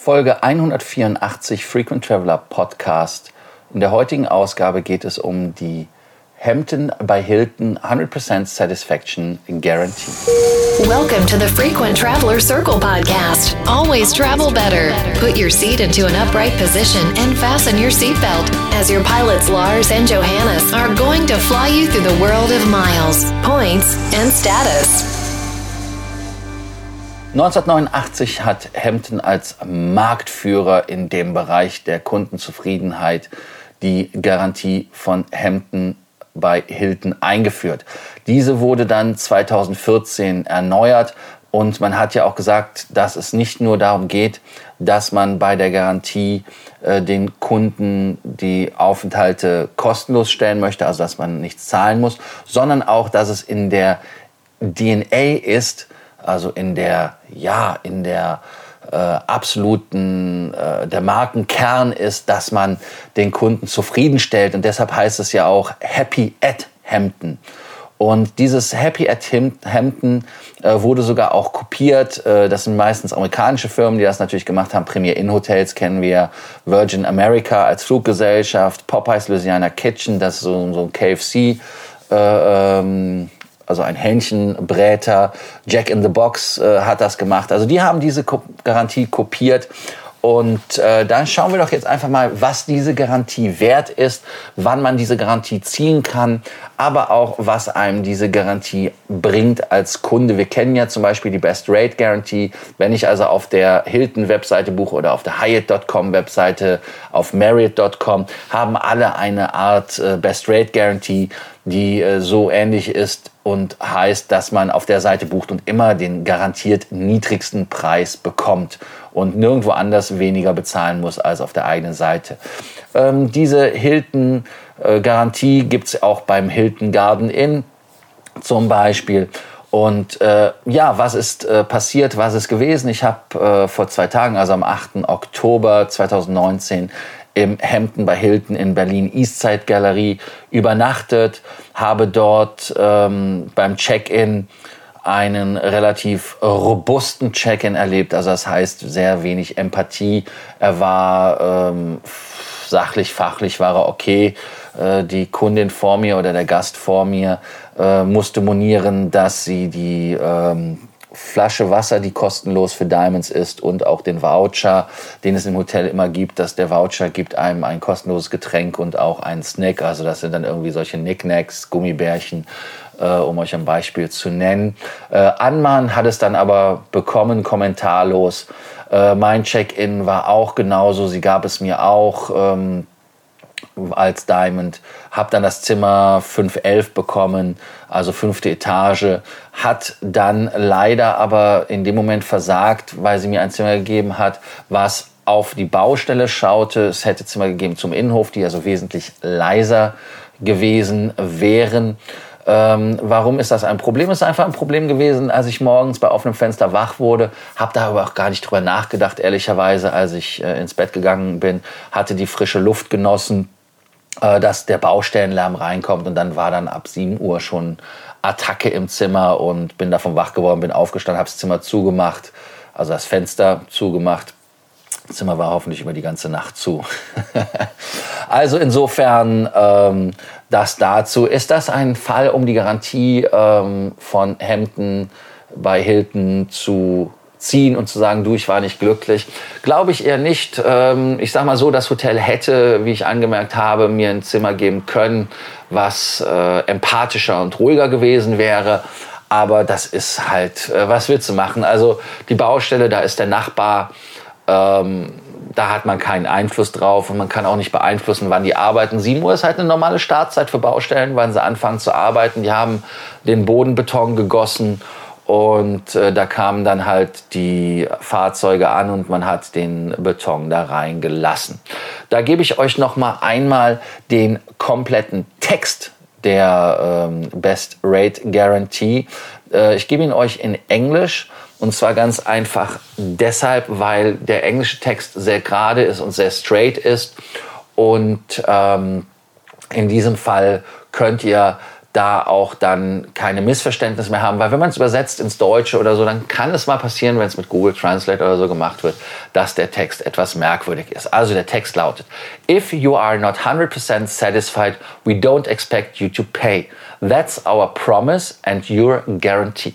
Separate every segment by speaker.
Speaker 1: Folge 184 Frequent Traveler Podcast. In der heutigen Ausgabe geht es um die Hampton by Hilton 100% Satisfaction Guarantee.
Speaker 2: Welcome to the Frequent Traveler Circle podcast. Always travel better. Put your seat into an upright position and fasten your seatbelt as your pilots Lars and Johannes are going to fly you through the world of miles, points, and status.
Speaker 1: 1989 hat Hampton als Marktführer in dem Bereich der Kundenzufriedenheit die Garantie von Hampton bei Hilton eingeführt. Diese wurde dann 2014 erneuert und man hat ja auch gesagt, dass es nicht nur darum geht, dass man bei der Garantie äh, den Kunden die Aufenthalte kostenlos stellen möchte, also dass man nichts zahlen muss, sondern auch, dass es in der DNA ist, also in der, ja, in der äh, absoluten, äh, der Markenkern ist, dass man den Kunden zufriedenstellt. Und deshalb heißt es ja auch Happy at Hampton. Und dieses Happy at Hampton äh, wurde sogar auch kopiert. Äh, das sind meistens amerikanische Firmen, die das natürlich gemacht haben. Premier Inn Hotels kennen wir, Virgin America als Fluggesellschaft, Popeyes Louisiana Kitchen, das ist so, so ein KFC. Äh, ähm, also ein Hähnchenbräter, Jack in the Box äh, hat das gemacht. Also die haben diese Ko Garantie kopiert. Und äh, dann schauen wir doch jetzt einfach mal, was diese Garantie wert ist, wann man diese Garantie ziehen kann, aber auch, was einem diese Garantie bringt als Kunde. Wir kennen ja zum Beispiel die Best Rate Guarantee. Wenn ich also auf der Hilton-Webseite buche oder auf der Hyatt.com-Webseite, auf Marriott.com, haben alle eine Art äh, Best Rate Guarantee, die äh, so ähnlich ist und heißt, dass man auf der Seite bucht und immer den garantiert niedrigsten Preis bekommt und nirgendwo anders weniger bezahlen muss als auf der eigenen Seite. Ähm, diese Hilton-Garantie äh, gibt es auch beim Hilton Garden Inn zum Beispiel. Und äh, ja, was ist äh, passiert, was ist gewesen? Ich habe äh, vor zwei Tagen, also am 8. Oktober 2019, im Hampton bei Hilton in Berlin Eastside Galerie übernachtet, habe dort ähm, beim Check-in einen relativ robusten Check-in erlebt. Also das heißt sehr wenig Empathie. Er war ähm, sachlich, fachlich war er okay. Äh, die Kundin vor mir oder der Gast vor mir äh, musste monieren, dass sie die ähm, Flasche Wasser, die kostenlos für Diamonds ist und auch den Voucher, den es im Hotel immer gibt, dass der Voucher gibt einem ein kostenloses Getränk und auch einen Snack. Also das sind dann irgendwie solche Knickknacks, Gummibärchen, äh, um euch ein Beispiel zu nennen. Äh, Anman hat es dann aber bekommen, kommentarlos. Äh, mein Check-in war auch genauso, sie gab es mir auch. Ähm, als Diamond, habe dann das Zimmer 511 bekommen, also fünfte Etage, hat dann leider aber in dem Moment versagt, weil sie mir ein Zimmer gegeben hat, was auf die Baustelle schaute. Es hätte Zimmer gegeben zum Innenhof, die also wesentlich leiser gewesen wären. Ähm, warum ist das ein Problem? Es ist einfach ein Problem gewesen, als ich morgens bei offenem Fenster wach wurde, habe da aber auch gar nicht drüber nachgedacht, ehrlicherweise, als ich äh, ins Bett gegangen bin, hatte die frische Luft genossen äh, dass der Baustellenlärm reinkommt und dann war dann ab 7 Uhr schon Attacke im Zimmer und bin davon wach geworden, bin aufgestanden, habe das Zimmer zugemacht, also das Fenster zugemacht. Das Zimmer war hoffentlich über die ganze Nacht zu. also insofern ähm, das dazu. Ist das ein Fall, um die Garantie ähm, von Hemden bei Hilton zu ziehen und zu sagen, du, ich war nicht glücklich. Glaube ich eher nicht. Ähm, ich sage mal so, das Hotel hätte, wie ich angemerkt habe, mir ein Zimmer geben können, was äh, empathischer und ruhiger gewesen wäre. Aber das ist halt, äh, was willst du machen? Also die Baustelle, da ist der Nachbar, ähm, da hat man keinen Einfluss drauf und man kann auch nicht beeinflussen, wann die arbeiten. 7 Uhr ist halt eine normale Startzeit für Baustellen, wann sie anfangen zu arbeiten. Die haben den Bodenbeton gegossen und äh, da kamen dann halt die Fahrzeuge an und man hat den Beton da reingelassen. Da gebe ich euch noch mal einmal den kompletten Text der ähm, Best Rate Guarantee. Äh, ich gebe ihn euch in Englisch und zwar ganz einfach deshalb, weil der englische Text sehr gerade ist und sehr straight ist und ähm, in diesem Fall könnt ihr da auch dann keine Missverständnisse mehr haben. Weil wenn man es übersetzt ins Deutsche oder so, dann kann es mal passieren, wenn es mit Google Translate oder so gemacht wird, dass der Text etwas merkwürdig ist. Also der Text lautet, If you are not 100% satisfied, we don't expect you to pay. That's our promise and your guarantee.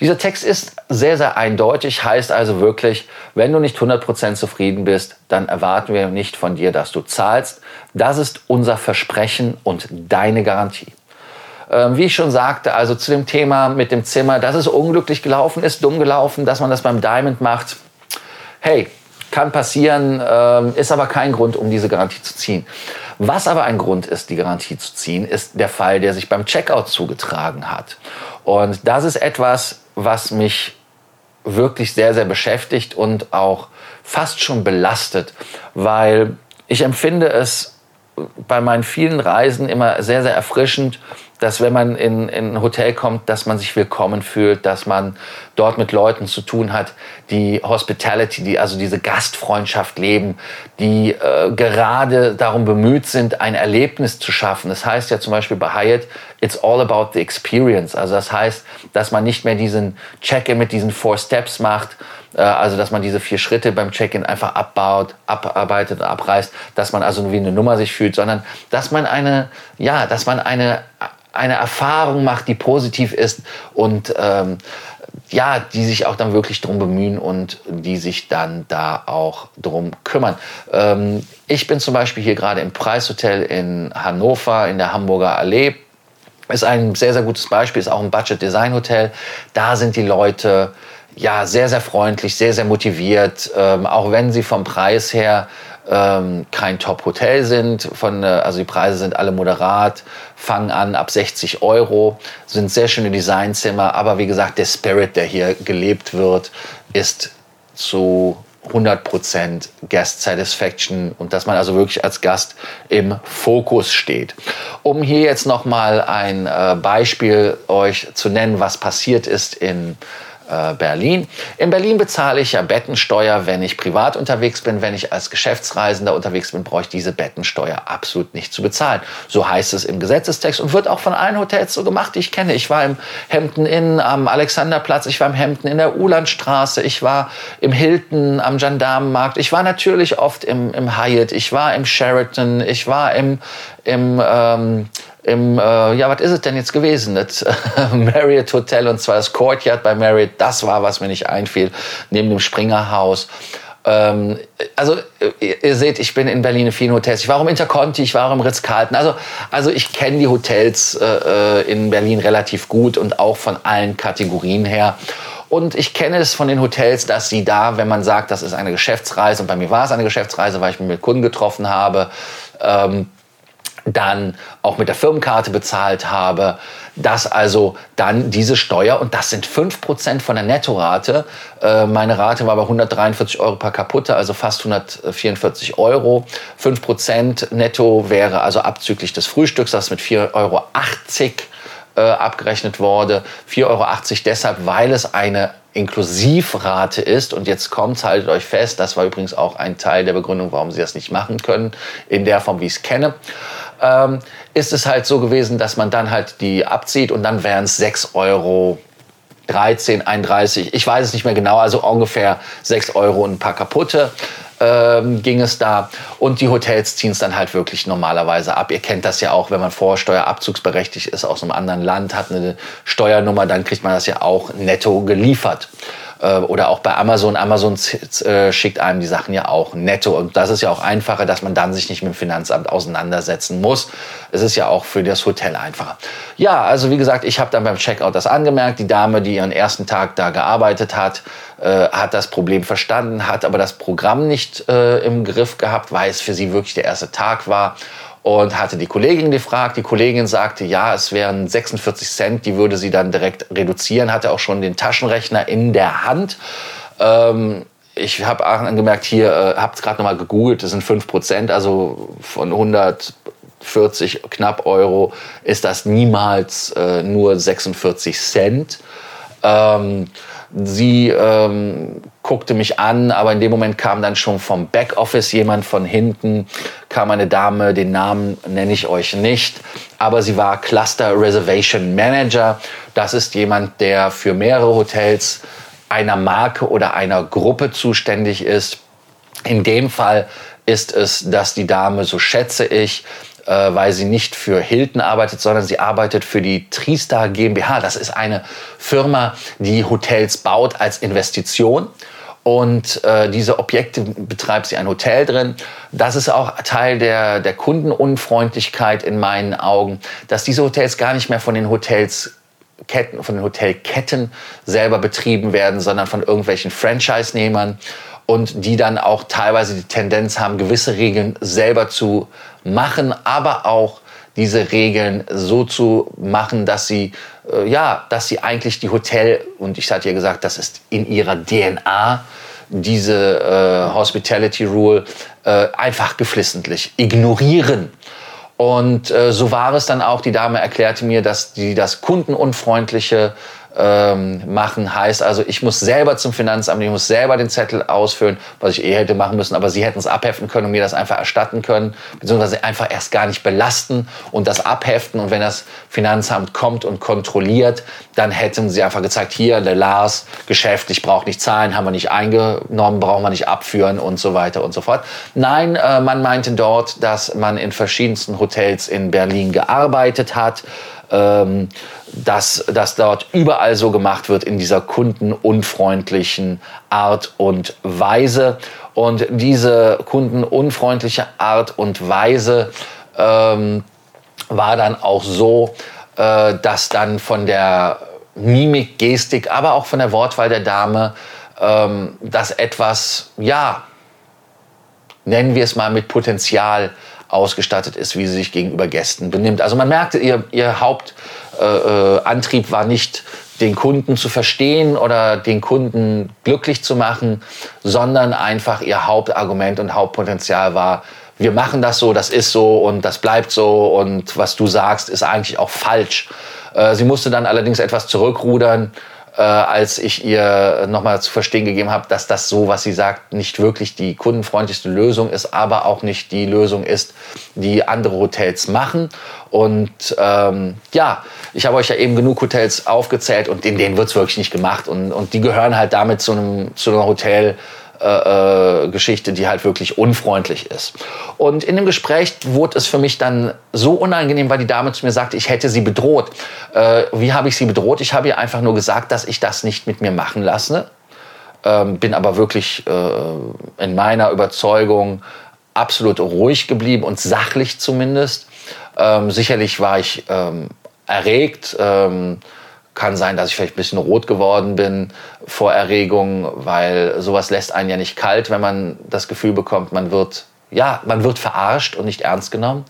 Speaker 1: Dieser Text ist sehr, sehr eindeutig, heißt also wirklich, wenn du nicht 100% zufrieden bist, dann erwarten wir nicht von dir, dass du zahlst. Das ist unser Versprechen und deine Garantie. Ähm, wie ich schon sagte, also zu dem Thema mit dem Zimmer, dass es unglücklich gelaufen ist, dumm gelaufen, dass man das beim Diamond macht. Hey, kann passieren, ähm, ist aber kein Grund, um diese Garantie zu ziehen. Was aber ein Grund ist, die Garantie zu ziehen, ist der Fall, der sich beim Checkout zugetragen hat. Und das ist etwas, was mich wirklich sehr, sehr beschäftigt und auch fast schon belastet, weil ich empfinde es bei meinen vielen Reisen immer sehr, sehr erfrischend, dass wenn man in, in ein Hotel kommt, dass man sich willkommen fühlt, dass man dort mit Leuten zu tun hat, die Hospitality, die also diese Gastfreundschaft leben, die äh, gerade darum bemüht sind, ein Erlebnis zu schaffen. Das heißt ja zum Beispiel bei Hyatt, it's all about the experience. Also das heißt, dass man nicht mehr diesen Check-in mit diesen Four Steps macht, äh, also dass man diese vier Schritte beim Check-in einfach abbaut, abarbeitet abreißt, dass man also wie eine Nummer sich fühlt, sondern dass man eine, ja, dass man eine eine Erfahrung macht, die positiv ist und ähm, ja, die sich auch dann wirklich drum bemühen und die sich dann da auch drum kümmern. Ähm, ich bin zum Beispiel hier gerade im Preishotel in Hannover in der Hamburger Allee. Ist ein sehr, sehr gutes Beispiel, ist auch ein Budget Design Hotel. Da sind die Leute ja sehr, sehr freundlich, sehr, sehr motiviert, ähm, auch wenn sie vom Preis her ähm, kein Top-Hotel sind. Von, äh, also die Preise sind alle moderat, fangen an ab 60 Euro, sind sehr schöne Designzimmer, aber wie gesagt, der Spirit, der hier gelebt wird, ist zu 100% Guest Satisfaction und dass man also wirklich als Gast im Fokus steht. Um hier jetzt nochmal ein äh, Beispiel euch zu nennen, was passiert ist in Berlin. In Berlin bezahle ich ja Bettensteuer, wenn ich privat unterwegs bin. Wenn ich als Geschäftsreisender unterwegs bin, brauche ich diese Bettensteuer absolut nicht zu bezahlen. So heißt es im Gesetzestext und wird auch von allen Hotels so gemacht, die ich kenne. Ich war im Hampton Inn am Alexanderplatz, ich war im Hampton in der Ulandstraße, ich war im Hilton am Gendarmenmarkt, ich war natürlich oft im, im Hyatt, ich war im Sheraton, ich war im, im ähm, im, äh, ja, was ist es denn jetzt gewesen? Das äh, Marriott Hotel und zwar das Courtyard bei Marriott, das war, was mir nicht einfiel, neben dem Springerhaus. Ähm, also ihr, ihr, seht, ich bin in Berlin in vielen Hotels. Ich war auch im Interconti, ich war im Ritz-Carlton. Also, also ich kenne die Hotels äh, äh, in Berlin relativ gut und auch von allen Kategorien her. Und ich kenne es von den Hotels, dass sie da, wenn man sagt, das ist eine Geschäftsreise, und bei mir war es eine Geschäftsreise, weil ich mich mit Kunden getroffen habe, ähm, dann auch mit der Firmenkarte bezahlt habe, dass also dann diese Steuer, und das sind 5% von der Nettorate, äh, meine Rate war bei 143 Euro per Kaputte, also fast 144 Euro. 5% netto wäre also abzüglich des Frühstücks, das mit 4,80 Euro äh, abgerechnet wurde. 4,80 Euro deshalb, weil es eine Inklusivrate ist. Und jetzt kommt, haltet euch fest, das war übrigens auch ein Teil der Begründung, warum sie das nicht machen können, in der Form, wie ich es kenne ähm, ist es halt so gewesen, dass man dann halt die abzieht und dann wären es 6 Euro 13, 31, ich weiß es nicht mehr genau, also ungefähr 6 Euro und ein paar kaputte ähm, ging es da. Und die Hotels ziehen es dann halt wirklich normalerweise ab. Ihr kennt das ja auch, wenn man vorsteuerabzugsberechtigt ist aus einem anderen Land, hat eine Steuernummer, dann kriegt man das ja auch netto geliefert. Äh, oder auch bei Amazon. Amazon äh, schickt einem die Sachen ja auch netto. Und das ist ja auch einfacher, dass man dann sich nicht mit dem Finanzamt auseinandersetzen muss. Es ist ja auch für das Hotel einfacher. Ja, also wie gesagt, ich habe dann beim Checkout das angemerkt. Die Dame, die ihren ersten Tag da gearbeitet hat, äh, hat das Problem verstanden, hat aber das Programm nicht äh, im Griff gehabt, weil es für sie wirklich der erste Tag war und hatte die Kollegin gefragt. Die Kollegin sagte, ja, es wären 46 Cent, die würde sie dann direkt reduzieren, hatte auch schon den Taschenrechner in der Hand. Ähm, ich habe angemerkt, hier, äh, habe es gerade nochmal gegoogelt, das sind 5 Prozent, also von 140 knapp Euro ist das niemals äh, nur 46 Cent. Ähm, sie ähm, guckte mich an, aber in dem Moment kam dann schon vom Backoffice jemand von hinten, kam eine Dame, den Namen nenne ich euch nicht, aber sie war Cluster Reservation Manager. Das ist jemand, der für mehrere Hotels einer Marke oder einer Gruppe zuständig ist. In dem Fall ist es, dass die Dame, so schätze ich, äh, weil sie nicht für Hilton arbeitet, sondern sie arbeitet für die Tristar GmbH. Das ist eine Firma, die Hotels baut als Investition. Und äh, diese Objekte betreibt sie ein Hotel drin. Das ist auch Teil der, der Kundenunfreundlichkeit in meinen Augen, dass diese Hotels gar nicht mehr von den Hotels Ketten, von den Hotelketten selber betrieben werden, sondern von irgendwelchen Franchise-Nehmern und die dann auch teilweise die Tendenz haben, gewisse Regeln selber zu machen, aber auch diese Regeln so zu machen, dass sie äh, ja, dass sie eigentlich die Hotel und ich hatte ja gesagt, das ist in ihrer DNA diese äh, Hospitality Rule äh, einfach geflissentlich ignorieren. Und äh, so war es dann auch. Die Dame erklärte mir, dass die das kundenunfreundliche ähm, machen. Heißt also, ich muss selber zum Finanzamt, ich muss selber den Zettel ausfüllen, was ich eh hätte machen müssen, aber sie hätten es abheften können und mir das einfach erstatten können, beziehungsweise einfach erst gar nicht belasten und das abheften. Und wenn das Finanzamt kommt und kontrolliert, dann hätten sie einfach gezeigt, hier, der Lars, Geschäft, ich brauche nicht zahlen, haben wir nicht eingenommen, brauchen wir nicht abführen und so weiter und so fort. Nein, äh, man meinte dort, dass man in verschiedensten Hotels in Berlin gearbeitet hat ähm, dass das dort überall so gemacht wird in dieser kundenunfreundlichen Art und Weise. Und diese kundenunfreundliche Art und Weise ähm, war dann auch so, äh, dass dann von der Mimik, Gestik, aber auch von der Wortwahl der Dame ähm, das etwas, ja, nennen wir es mal mit Potenzial ausgestattet ist, wie sie sich gegenüber Gästen benimmt. Also man merkte, ihr, ihr Hauptantrieb äh, war nicht, den Kunden zu verstehen oder den Kunden glücklich zu machen, sondern einfach ihr Hauptargument und Hauptpotenzial war, wir machen das so, das ist so und das bleibt so und was du sagst, ist eigentlich auch falsch. Äh, sie musste dann allerdings etwas zurückrudern äh, als ich ihr nochmal zu verstehen gegeben habe, dass das so, was sie sagt, nicht wirklich die kundenfreundlichste Lösung ist, aber auch nicht die Lösung ist, die andere Hotels machen. Und ähm, ja, ich habe euch ja eben genug Hotels aufgezählt und in denen wird es wirklich nicht gemacht. Und, und die gehören halt damit zu einem, zu einem Hotel, äh, äh, Geschichte, die halt wirklich unfreundlich ist. Und in dem Gespräch wurde es für mich dann so unangenehm, weil die Dame zu mir sagte, ich hätte sie bedroht. Äh, wie habe ich sie bedroht? Ich habe ihr einfach nur gesagt, dass ich das nicht mit mir machen lasse. Ähm, bin aber wirklich äh, in meiner Überzeugung absolut ruhig geblieben und sachlich zumindest. Ähm, sicherlich war ich ähm, erregt. Kann sein, dass ich vielleicht ein bisschen rot geworden bin vor Erregung, weil sowas lässt einen ja nicht kalt, wenn man das Gefühl bekommt, man wird, ja, man wird verarscht und nicht ernst genommen.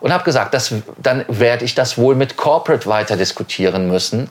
Speaker 1: Und habe gesagt, das, dann werde ich das wohl mit Corporate weiter diskutieren müssen.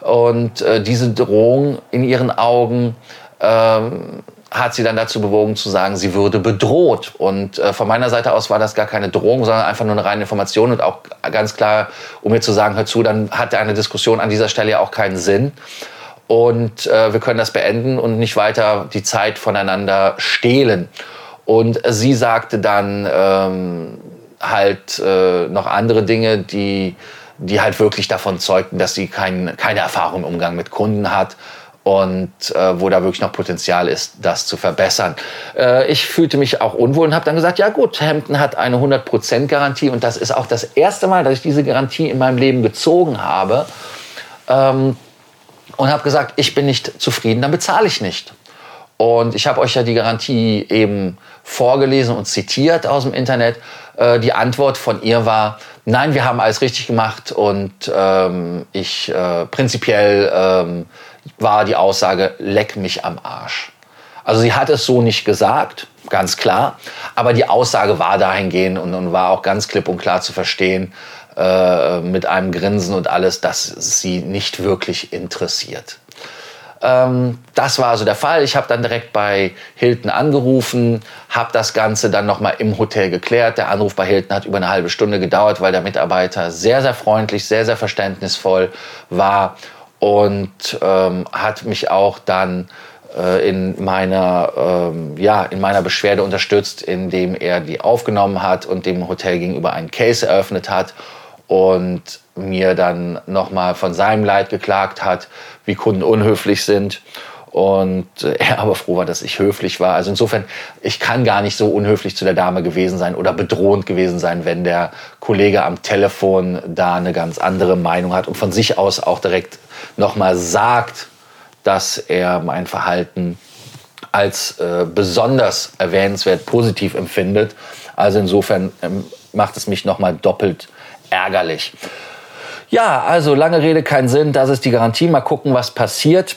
Speaker 1: Und äh, diese Drohung in ihren Augen ähm, hat sie dann dazu bewogen zu sagen, sie würde bedroht. Und äh, von meiner Seite aus war das gar keine Drohung, sondern einfach nur eine reine Information und auch ganz klar, um mir zu sagen, hör zu, dann hat eine Diskussion an dieser Stelle ja auch keinen Sinn. Und äh, wir können das beenden und nicht weiter die Zeit voneinander stehlen. Und sie sagte dann ähm, halt äh, noch andere Dinge, die, die halt wirklich davon zeugten, dass sie kein, keine Erfahrung im Umgang mit Kunden hat und äh, wo da wirklich noch Potenzial ist, das zu verbessern. Äh, ich fühlte mich auch unwohl und habe dann gesagt, ja gut, Hampton hat eine 100% Garantie und das ist auch das erste Mal, dass ich diese Garantie in meinem Leben gezogen habe ähm, und habe gesagt, ich bin nicht zufrieden, dann bezahle ich nicht. Und ich habe euch ja die Garantie eben vorgelesen und zitiert aus dem Internet. Äh, die Antwort von ihr war, nein, wir haben alles richtig gemacht und ähm, ich äh, prinzipiell ähm, war die Aussage, leck mich am Arsch. Also sie hat es so nicht gesagt, ganz klar, aber die Aussage war dahingehend und, und war auch ganz klipp und klar zu verstehen, äh, mit einem Grinsen und alles, dass sie nicht wirklich interessiert. Ähm, das war also der Fall. Ich habe dann direkt bei Hilton angerufen, habe das Ganze dann nochmal im Hotel geklärt. Der Anruf bei Hilton hat über eine halbe Stunde gedauert, weil der Mitarbeiter sehr, sehr freundlich, sehr, sehr verständnisvoll war und ähm, hat mich auch dann äh, in meiner, ähm, ja, in meiner Beschwerde unterstützt, indem er die aufgenommen hat und dem Hotel gegenüber einen Case eröffnet hat und mir dann nochmal von seinem Leid geklagt hat, wie Kunden unhöflich sind und äh, er aber froh war, dass ich höflich war. Also insofern, ich kann gar nicht so unhöflich zu der Dame gewesen sein oder bedrohend gewesen sein, wenn der Kollege am Telefon da eine ganz andere Meinung hat und von sich aus auch direkt nochmal sagt, dass er mein Verhalten als äh, besonders erwähnenswert positiv empfindet. Also insofern ähm, macht es mich nochmal doppelt ärgerlich. Ja, also lange Rede, kein Sinn. Das ist die Garantie. Mal gucken, was passiert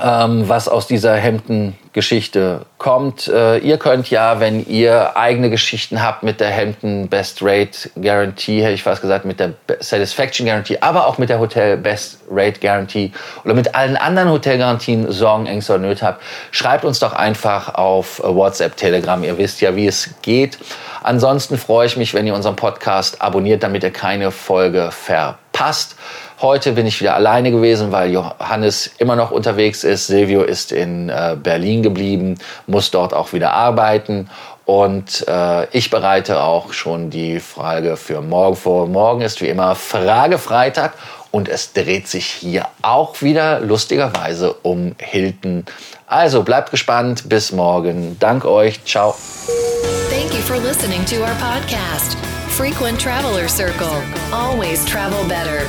Speaker 1: ähm, was aus dieser Hemden-Geschichte kommt. Äh, ihr könnt ja, wenn ihr eigene Geschichten habt mit der Hemden Best Rate Guarantee, hätte ich fast gesagt, mit der Satisfaction Guarantee, aber auch mit der Hotel Best Rate Guarantee oder mit allen anderen Hotelgarantien Sorgen, Ängste oder Nöte habt, schreibt uns doch einfach auf WhatsApp, Telegram. Ihr wisst ja, wie es geht. Ansonsten freue ich mich, wenn ihr unseren Podcast abonniert, damit ihr keine Folge verpasst. Heute bin ich wieder alleine gewesen, weil Johannes immer noch unterwegs ist. Silvio ist in äh, Berlin geblieben, muss dort auch wieder arbeiten. Und äh, ich bereite auch schon die Frage für morgen vor. Morgen ist wie immer Fragefreitag und es dreht sich hier auch wieder lustigerweise um Hilton. Also bleibt gespannt. Bis morgen. Dank euch. Ciao.
Speaker 2: Thank you for listening to our podcast. Frequent Traveler Circle. Always travel better.